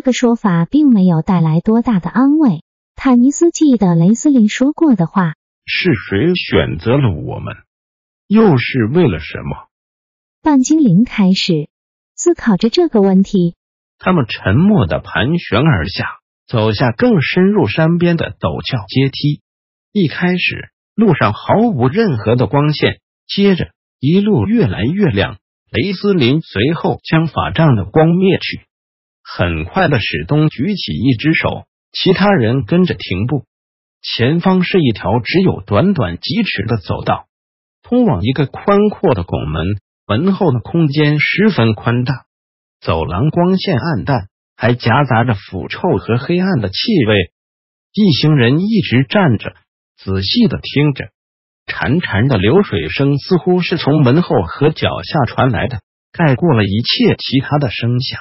这个说法并没有带来多大的安慰。坦尼斯记得雷斯林说过的话：“是谁选择了我们？又是为了什么？”半精灵开始思考着这个问题。他们沉默的盘旋而下，走下更深入山边的陡峭阶梯。一开始，路上毫无任何的光线，接着一路越来越亮。雷斯林随后将法杖的光灭去。很快的，史东举起一只手，其他人跟着停步。前方是一条只有短短几尺的走道，通往一个宽阔的拱门。门后的空间十分宽大，走廊光线暗淡，还夹杂着腐臭和黑暗的气味。一行人一直站着，仔细的听着，潺潺的流水声似乎是从门后和脚下传来的，盖过了一切其他的声响。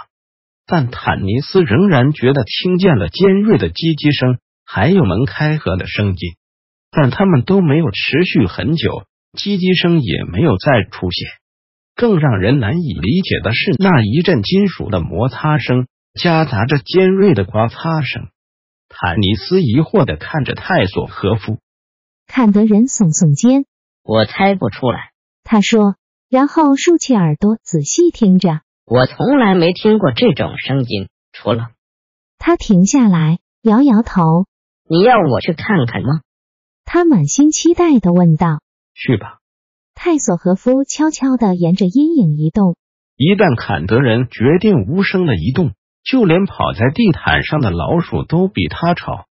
但坦尼斯仍然觉得听见了尖锐的叽叽声，还有门开合的声音，但他们都没有持续很久，叽叽声也没有再出现。更让人难以理解的是，那一阵金属的摩擦声夹杂着尖锐的刮擦声。坦尼斯疑惑的看着泰索和夫，看得人耸耸肩。我猜不出来，他说，然后竖起耳朵仔细听着。我从来没听过这种声音，除了他停下来摇摇头。你要我去看看吗？他满心期待的问道。去吧。泰索和夫悄悄的沿着阴影移动。一旦坎德人决定无声的移动，就连跑在地毯上的老鼠都比他吵。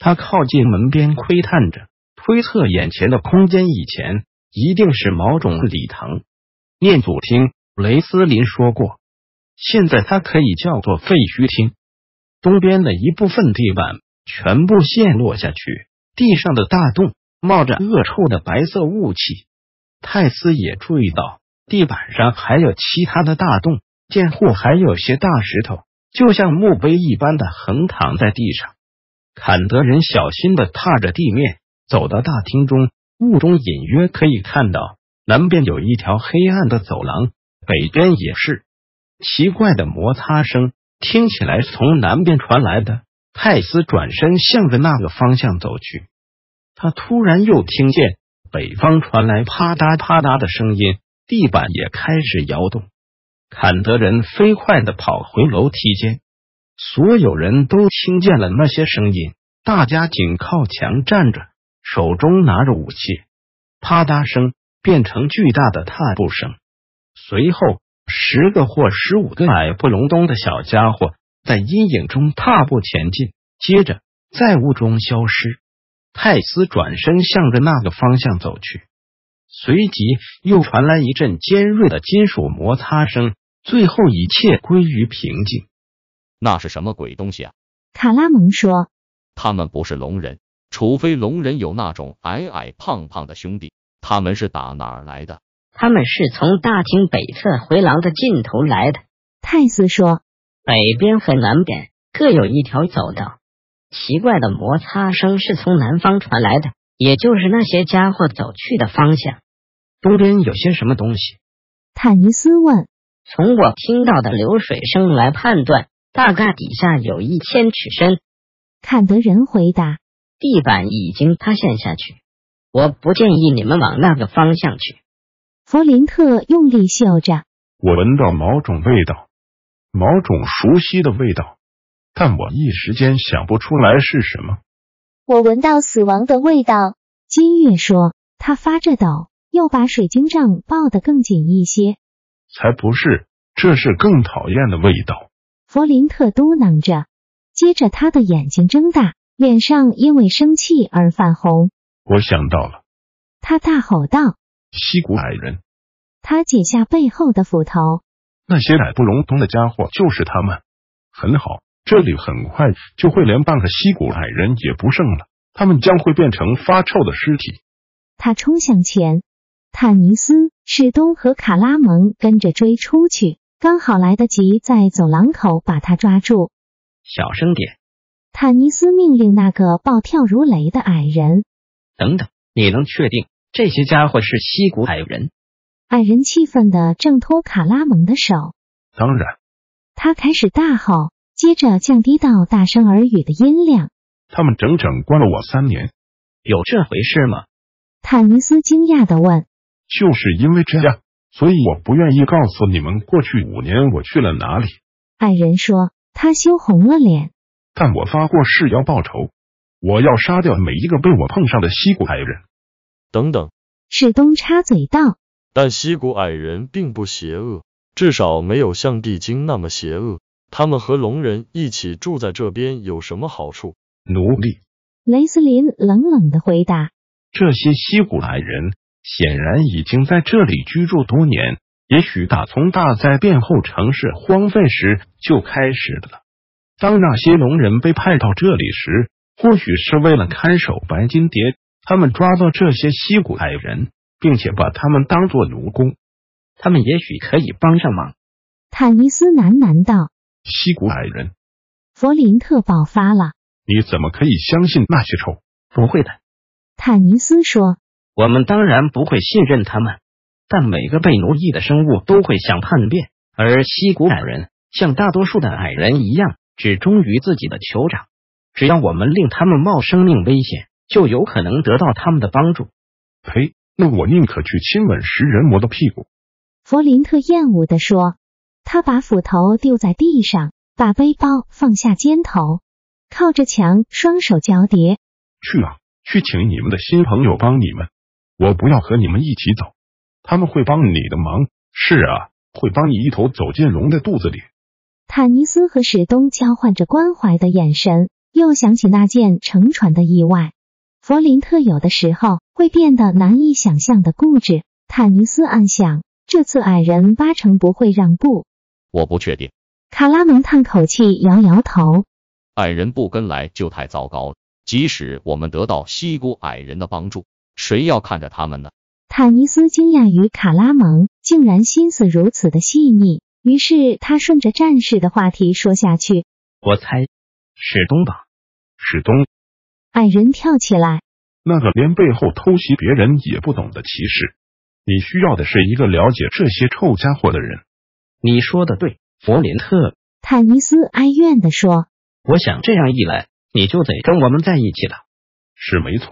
他靠近门边窥探着，推测眼前的空间以前一定是某种礼堂、念祖厅。雷斯林说过，现在它可以叫做废墟厅。东边的一部分地板全部陷落下去，地上的大洞冒着恶臭的白色雾气。泰斯也注意到地板上还有其他的大洞，见货还有些大石头，就像墓碑一般的横躺在地上。坎德人小心的踏着地面走到大厅中，雾中隐约可以看到南边有一条黑暗的走廊。北边也是奇怪的摩擦声，听起来从南边传来的。泰斯转身向着那个方向走去，他突然又听见北方传来啪嗒啪嗒的声音，地板也开始摇动。坎德人飞快的跑回楼梯间，所有人都听见了那些声音，大家紧靠墙站着，手中拿着武器。啪嗒声变成巨大的踏步声。随后，十个或十五个矮不隆冬的小家伙在阴影中踏步前进，接着在雾中消失。泰斯转身向着那个方向走去，随即又传来一阵尖锐的金属摩擦声，最后一切归于平静。那是什么鬼东西啊？卡拉蒙说：“他们不是龙人，除非龙人有那种矮矮胖胖的兄弟。他们是打哪儿来的？”他们是从大厅北侧回廊的尽头来的，泰斯说。北边和南边各有一条走道。奇怪的摩擦声是从南方传来的，也就是那些家伙走去的方向。东边有些什么东西？坦尼斯问。从我听到的流水声来判断，大概底下有一千尺深。坎德人回答。地板已经塌陷下去，我不建议你们往那个方向去。弗林特用力嗅着，我闻到某种味道，某种熟悉的味道，但我一时间想不出来是什么。我闻到死亡的味道，金月说，他发着抖，又把水晶杖抱得更紧一些。才不是，这是更讨厌的味道。弗林特嘟囔着，接着他的眼睛睁大，脸上因为生气而泛红。我想到了，他大吼道。西古矮人，他解下背后的斧头。那些矮不隆咚的家伙就是他们。很好，这里很快就会连半个西谷矮人也不剩了，他们将会变成发臭的尸体。他冲向前，坦尼斯、史东和卡拉蒙跟着追出去，刚好来得及在走廊口把他抓住。小声点！坦尼斯命令那个暴跳如雷的矮人。等等，你能确定这些家伙是西谷矮人？矮人气愤的挣脱卡拉蒙的手。当然。他开始大吼，接着降低到大声耳语的音量。他们整整关了我三年。有这回事吗？坦尼斯惊讶的问。就是因为这样，所以我不愿意告诉你们过去五年我去了哪里。矮人说，他羞红了脸。但我发过誓要报仇，我要杀掉每一个被我碰上的西谷矮人。等等，史东插嘴道。但西谷矮人并不邪恶，至少没有像地精那么邪恶。他们和龙人一起住在这边有什么好处？奴隶。雷斯林冷冷的回答。这些西谷矮人显然已经在这里居住多年，也许打从大灾变后城市荒废时就开始了。当那些龙人被派到这里时，或许是为了看守白金蝶。他们抓到这些西古矮人。并且把他们当作奴工，他们也许可以帮上忙。坦尼斯喃喃道：“西古矮人。”弗林特爆发了：“你怎么可以相信那些臭？”“不会的。”坦尼斯说：“我们当然不会信任他们，但每个被奴役的生物都会想叛变，而西古矮人像大多数的矮人一样，只忠于自己的酋长。只要我们令他们冒生命危险，就有可能得到他们的帮助。”呸！那我宁可去亲吻食人魔的屁股。”弗林特厌恶的说。他把斧头丢在地上，把背包放下肩头，靠着墙，双手交叠。去啊，去请你们的新朋友帮你们。我不要和你们一起走，他们会帮你的忙。是啊，会帮你一头走进龙的肚子里。坦尼斯和史东交换着关怀的眼神，又想起那件乘船的意外。弗林特有的时候会变得难以想象的固执。坦尼斯暗想，这次矮人八成不会让步。我不确定。卡拉蒙叹口气，摇摇头。矮人不跟来就太糟糕了。即使我们得到西谷矮人的帮助，谁要看着他们呢？坦尼斯惊讶于卡拉蒙竟然心思如此的细腻，于是他顺着战士的话题说下去：“我猜是东吧，是东。”矮人跳起来，那个连背后偷袭别人也不懂的骑士，你需要的是一个了解这些臭家伙的人。你说的对，弗林特。坦尼斯哀怨的说：“我想这样一来，你就得跟我们在一起了。”是没错。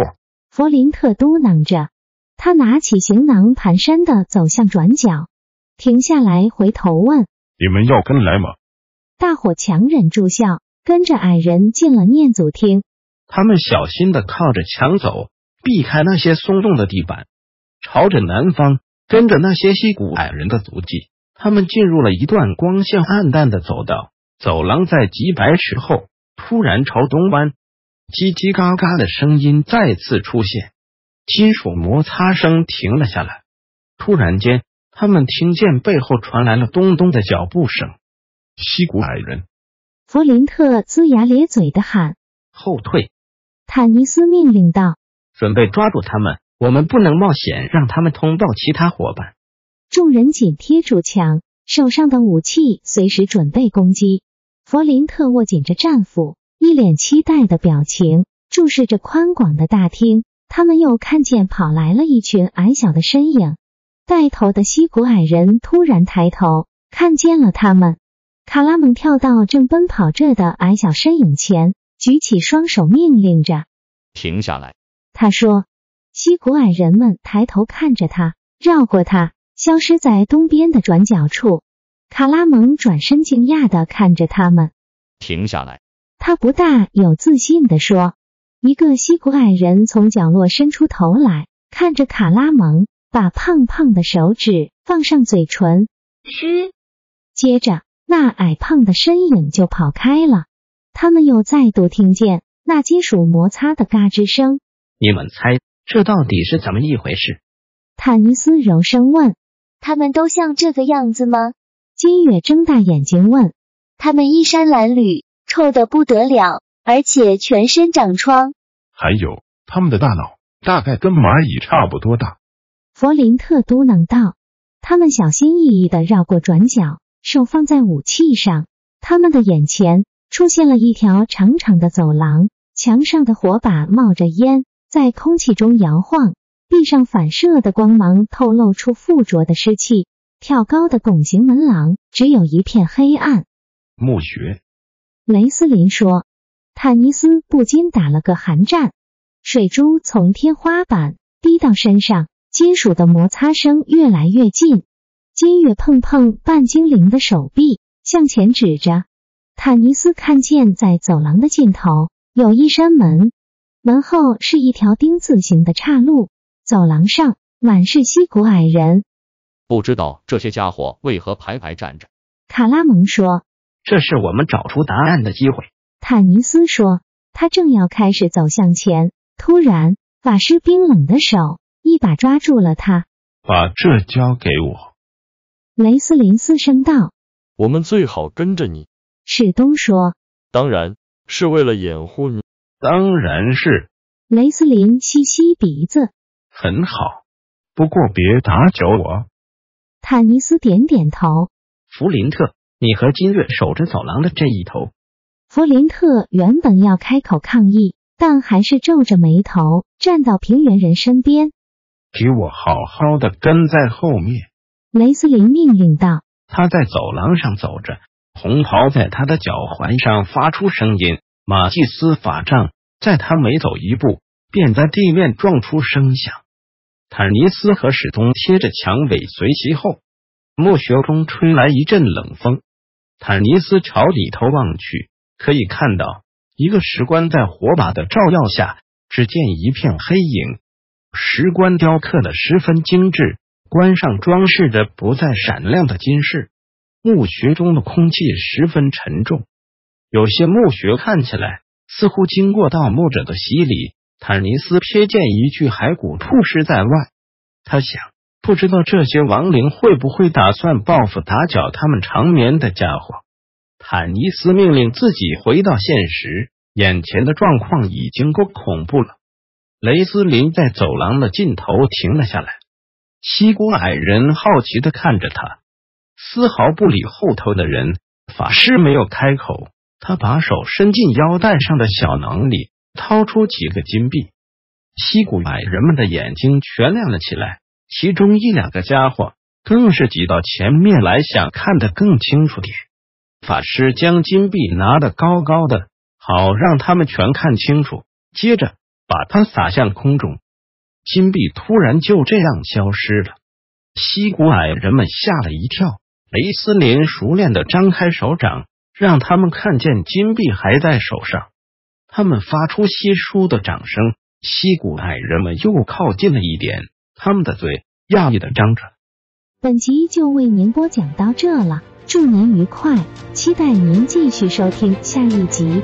弗林特嘟囔着，他拿起行囊，蹒跚的走向转角，停下来，回头问：“你们要跟来吗？”大伙强忍住笑，跟着矮人进了念祖厅。他们小心的靠着墙走，避开那些松动的地板，朝着南方，跟着那些溪谷矮人的足迹，他们进入了一段光线暗淡的走道。走廊在几百尺后突然朝东弯，叽叽嘎嘎的声音再次出现，金属摩擦声停了下来。突然间，他们听见背后传来了咚咚的脚步声。溪谷矮人，弗林特龇牙咧嘴的喊：“后退！”坦尼斯命令道：“准备抓住他们，我们不能冒险让他们通报其他伙伴。”众人紧贴住墙，手上的武器随时准备攻击。弗林特握紧着战斧，一脸期待的表情，注视着宽广的大厅。他们又看见跑来了一群矮小的身影，带头的西古矮人突然抬头，看见了他们。卡拉蒙跳到正奔跑着的矮小身影前。举起双手，命令着：“停下来！”他说。西古矮人们抬头看着他，绕过他，消失在东边的转角处。卡拉蒙转身，惊讶的看着他们。停下来！他不大有自信的说。一个西古矮人从角落伸出头来，看着卡拉蒙，把胖胖的手指放上嘴唇。嘘！接着，那矮胖的身影就跑开了。他们又再度听见那金属摩擦的嘎吱声。你们猜这到底是怎么一回事？坦尼斯柔声问。他们都像这个样子吗？金月睁大眼睛问：“他们衣衫褴褛，臭的不得了，而且全身长疮。还有，他们的大脑大概跟蚂蚁差不多大。”弗林特嘟囔道。他们小心翼翼的绕过转角，手放在武器上。他们的眼前出现了一条长长的走廊，墙上的火把冒着烟，在空气中摇晃。地上反射的光芒透露出附着的湿气。跳高的拱形门廊只有一片黑暗。墓穴，雷斯林说。坦尼斯不禁打了个寒战。水珠从天花板滴到身上，金属的摩擦声越来越近。金月碰碰半精灵的手臂，向前指着。坦尼斯看见在走廊的尽头有一扇门，门后是一条丁字形的岔路。走廊上满是溪谷矮人，不知道这些家伙为何排排站着。卡拉蒙说：“这是我们找出答案的机会。”坦尼斯说：“他正要开始走向前，突然，法师冰冷的手一把抓住了他，把这交给我。”雷斯林嘶声道：“我们最好跟着你。”史东说：“当然是为了掩护你。”当然是。雷斯林吸吸鼻子。很好，不过别打搅我。坦尼斯点点头。弗林特，你和金月守着走廊的这一头。弗林特原本要开口抗议，但还是皱着眉头站到平原人身边。给我好好的跟在后面。雷斯林命令道。他在走廊上走着，红袍在他的脚踝上发出声音。马祭司法杖在他每走一步，便在地面撞出声响。坦尼斯和史东贴着墙尾随其后，墓穴中吹来一阵冷风。坦尼斯朝里头望去，可以看到一个石棺在火把的照耀下，只见一片黑影。石棺雕刻的十分精致，棺上装饰着不再闪亮的金饰。墓穴中的空气十分沉重，有些墓穴看起来似乎经过盗墓者的洗礼。坦尼斯瞥见一具骸骨曝尸在外，他想，不知道这些亡灵会不会打算报复打搅他们长眠的家伙。坦尼斯命令自己回到现实，眼前的状况已经够恐怖了。雷斯林在走廊的尽头停了下来，西谷矮人好奇的看着他，丝毫不理后头的人。法师没有开口，他把手伸进腰带上的小囊里。掏出几个金币，西谷矮人们的眼睛全亮了起来，其中一两个家伙更是挤到前面来，想看得更清楚点。法师将金币拿得高高的，好让他们全看清楚，接着把它撒向空中，金币突然就这样消失了。西谷矮人们吓了一跳，雷斯林熟练的张开手掌，让他们看见金币还在手上。他们发出稀疏的掌声，溪谷矮人们又靠近了一点，他们的嘴讶异的张着。本集就为您播讲到这了，祝您愉快，期待您继续收听下一集。